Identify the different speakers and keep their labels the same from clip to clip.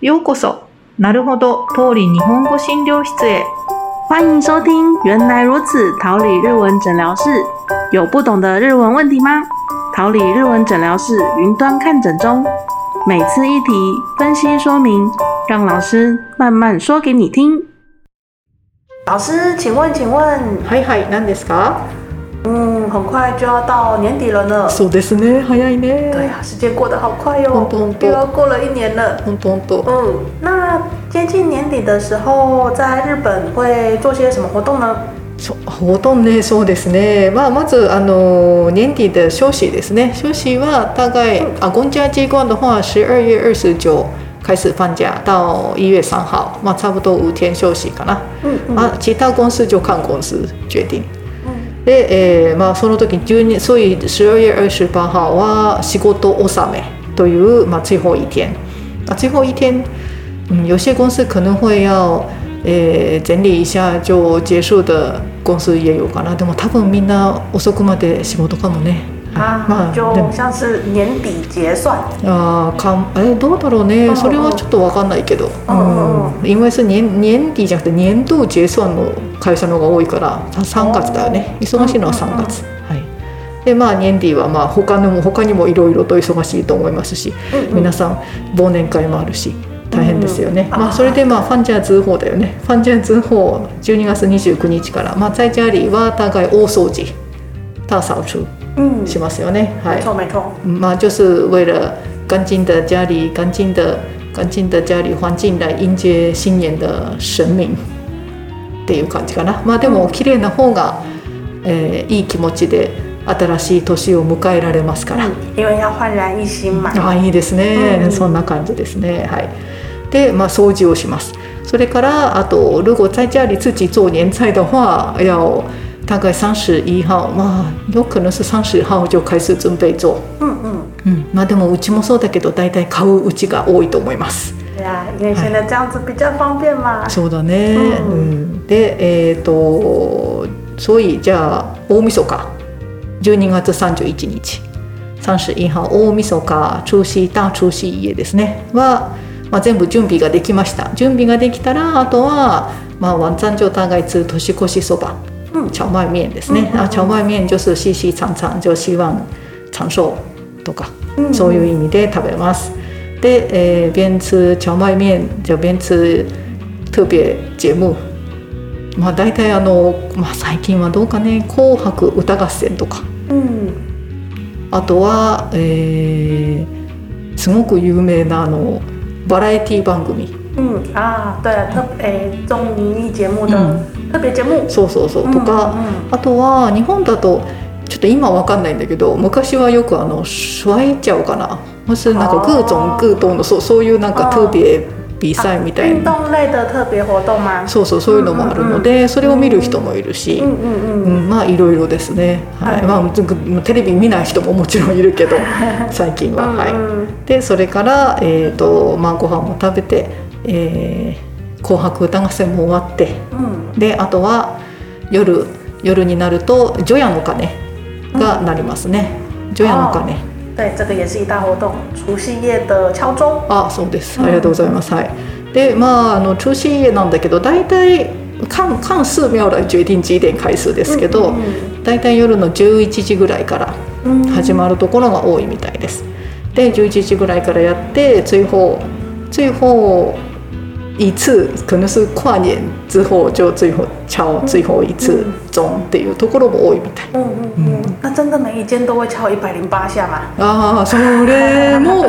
Speaker 1: ようこそ。なるほど、通り日本語診療室へ。
Speaker 2: 欢迎收听《原来如此》桃李日文诊疗室。有不懂的日文问题吗？桃李日文诊疗室云端看诊中，每次一题分析说明，让老师慢慢说给你听。老师，请问，请问，
Speaker 3: はいはい、何ですか？
Speaker 2: 嗯，很快就要到年底了呢。
Speaker 3: そうですね、早いね。
Speaker 2: 对啊，时间过得好快哟、
Speaker 3: 本当本当
Speaker 2: 又要过了一年了。
Speaker 3: 本当本当。
Speaker 2: 嗯，那接近年底的时候，在日本会做些什么活动呢？
Speaker 3: そうほとんどね、そうですね。まあまずあの年底的休息ですね。休息は大概啊，公家机关的话，十二月二十九开始放假，到一月三号，まあ差不多五天休息かな。
Speaker 2: 嗯嗯
Speaker 3: あ、其他公司就看公司决定。 で、えーまあ、その時12所以12月28号は仕事納めという、まあ、最後一天啊最後一天、嗯，有些公司可能会要、えー整理一下就结束的公司也有かな。でも多分みんな遅くまで仕事かもね。
Speaker 2: 啊，
Speaker 3: まあ
Speaker 2: 就像是年底结算。
Speaker 3: あーかんえどうだろうね、
Speaker 2: うん
Speaker 3: それはちょっとわかんないけど、
Speaker 2: うん
Speaker 3: うん、因为是年年底じゃなくて年度結算の会社の方が多いから3月だよね。忙しいのは3月、はい。でまあ年底はまあ他にも他にもいろいろと忙しいと思いますし、
Speaker 2: 嗯
Speaker 3: 皆さん忘年会もあるし大変ですよね、
Speaker 2: うん
Speaker 3: まあ、それでまあファンジャー通報だよね。ファンジャー通報12月29日から、まあ、在家里は大概大掃除大掃除
Speaker 2: 嗯，
Speaker 3: しますよね、はい
Speaker 2: 没错没错。
Speaker 3: 嘛，就是为了干净的家里、干净的、干净的家里环境来迎接新年的神明っていう感じかな。まあでも綺麗な方が、えーいい気持ちで新しい年を迎えられますから。
Speaker 2: 嗯，因为要焕然一新嘛。
Speaker 3: あいいですね、
Speaker 2: うん
Speaker 3: そんな感じですね。はい。で、まあ掃除をします。それからあと如果在家里自己做年菜的话，要大概三十一号，まあ有可能是三十号就开始準備做。
Speaker 2: 嗯嗯，
Speaker 3: うん、まあでもうちもそうだけど大体買ううちが多いと思います。
Speaker 2: 对啊，因为现在这样子比较方便嘛。
Speaker 3: そうだね。
Speaker 2: う
Speaker 3: うんで、えっ、と、所以じゃあ大晦日、12月31日、31号大晦日、除夕大除夕夜ですね。は、まあ全部準備ができました。準備ができたらあとはまあ晚餐就大概吃年越しそば、
Speaker 2: 嗯
Speaker 3: 荞麦面ですね。
Speaker 2: うん
Speaker 3: あ荞麦面就是细细长长，就希望長寿とか。
Speaker 2: 嗯
Speaker 3: そういう意味で食べます。で、えー边吃荞麦面就边吃特別節目。まあ大体あの、まあ、最近はどうかね「紅白歌合戦」とか
Speaker 2: 嗯
Speaker 3: あとは、えーすごく有名なあのバラエティ番組
Speaker 2: 嗯啊，对，特诶综艺节目的
Speaker 3: 嗯
Speaker 2: 特别节目。
Speaker 3: そうそうそう。とか、
Speaker 2: 嗯
Speaker 3: あとは日本だとちょっと今わかんないんだけど昔はよくあのシュワイチャオかな。もしなんか各種各党のそうそういうなんか特別比賽みたい
Speaker 2: 运
Speaker 3: な？そうそうそういうのもあるので、それを見る人もいるし、
Speaker 2: 嗯嗯
Speaker 3: う
Speaker 2: 嗯
Speaker 3: んまあいろいろですね、はい
Speaker 2: はい
Speaker 3: まあ、ずテレビ見ない人ももちろんいるけど最近は、はい、
Speaker 2: 嗯
Speaker 3: でそれから、えー。とまあ、ご飯も食べて、えー紅白歌合戦も終わって
Speaker 2: 嗯
Speaker 3: であとは夜夜になると除夜の鐘が鳴りますね、除夜の鐘、
Speaker 2: 对，这个也是一大活动，除夕夜的敲钟。
Speaker 3: あそうです。ありがとうございます、はい。でまああの中心家なんだけど大体看看寺庙来決定几点開始ですけど、
Speaker 2: 嗯
Speaker 3: 大体夜の11時ぐらいから
Speaker 2: 嗯
Speaker 3: 始まるところが多いみたいです。で11時ぐらいからやって最後最後一次可能是跨年之後就最後敲最後一次钟っていうところも多いみたい。
Speaker 2: 嗯嗯嗯，那真的每一间都会敲一百零八下吗？
Speaker 3: ああそれも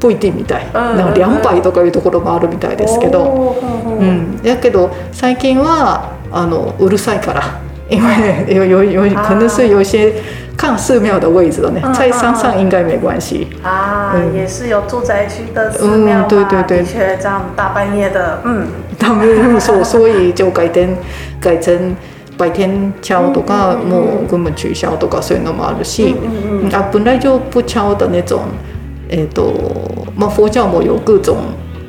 Speaker 3: ポイティみたい。
Speaker 2: うん
Speaker 3: なんか两杯とかいうところもあるみたいですけど。う
Speaker 2: 嗯
Speaker 3: ん、やけど最近はあのうるさいから因为有有有可能是有一些看寺庙的位置的呢
Speaker 2: 嗯，
Speaker 3: 在山上应该没关系。
Speaker 2: 啊，
Speaker 3: 嗯
Speaker 2: 也是有住宅区的寺庙嘛，
Speaker 3: 嗯对对对。
Speaker 2: 的确这样大半夜的，嗯。
Speaker 3: 他们 そう所以就改天改成白天敲とか
Speaker 2: うん
Speaker 3: もう根本取消とかそういうのもあるし、本来就不敲的那种，えっとまあ佛教も有各种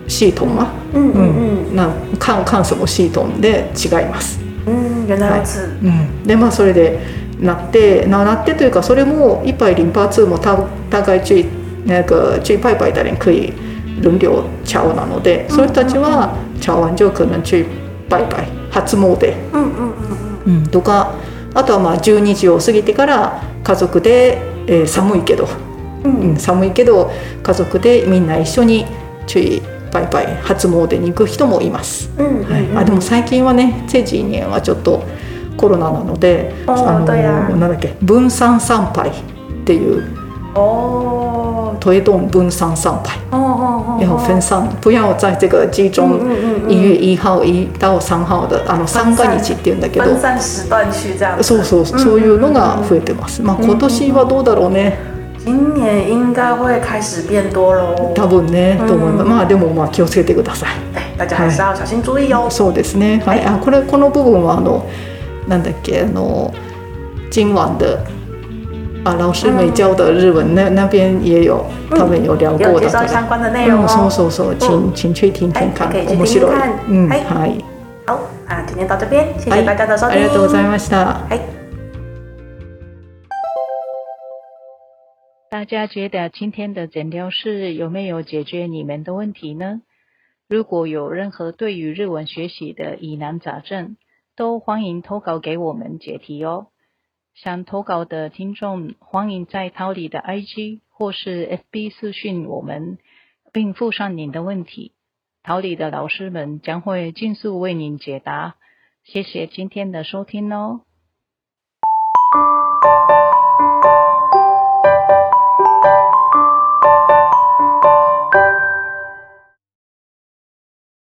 Speaker 3: 系统嘛，
Speaker 2: 嗯嗯嗯
Speaker 3: 那看看什么系統で違います。
Speaker 2: 嗯，原来如此，
Speaker 3: うん、でまあそれでなってななってというかそれも一百零八次も大大概最那个最拜拜的人可以輪流茶碗なので、そういう人たちは茶碗就可能去拜拜初詣、
Speaker 2: うんうんうん
Speaker 3: うん、とかあとはまあ12時を過ぎてから家族で、えー寒いけど、
Speaker 2: うん。
Speaker 3: うん、寒いけど家族でみんな一緒に去拜拜初詣に行く人もいます。
Speaker 2: 嗯
Speaker 3: はい、あでも最近はね这几年はちょっとコロナなので、
Speaker 2: 哦
Speaker 3: あのなんだっけ分散参拝っていう
Speaker 2: 哦
Speaker 3: 推动分散参拝，要分散，不要在这个集中
Speaker 2: 嗯
Speaker 3: 一月一号一到三号的あの三が日っていうんだけど
Speaker 2: 分。散时段去这样子。
Speaker 3: そうそうそういうのが増えてます。まあ今年はどうだろうね。
Speaker 2: 今年应该会开始变多喽。
Speaker 3: 多分ね
Speaker 2: うん
Speaker 3: と思います。まあでもまあ気をつけてください。
Speaker 2: 对，大家还是要小心注意哦。
Speaker 3: そうですね。はい。あこれこの部分はあのなんだっけあの今晚的啊老师没教的日文那那边也有他们有聊
Speaker 2: 有介
Speaker 3: 过的から。
Speaker 2: 绍相关的内容
Speaker 3: うんそう
Speaker 2: 哦。
Speaker 3: そうそう。請請去聽聽看
Speaker 2: はい可以去
Speaker 3: 面白い
Speaker 2: 聽聽看。
Speaker 3: うん
Speaker 2: はい
Speaker 3: はい。
Speaker 2: 好啊，今天到这边，谢
Speaker 3: はい
Speaker 2: 谢大家的收听。
Speaker 3: ありがとうございました。
Speaker 2: はい。
Speaker 1: 大家觉得今天的诊疗室有没有解决你们的问题呢？如果有任何对于日文学习的疑难杂症， 都欢迎投稿给我们解题哦。想投稿的听众，欢迎在桃李的 IG 或是 FB 私讯我们，并附上您的问题。桃里的老师们将会尽速为您解答。谢谢今天的收听哦。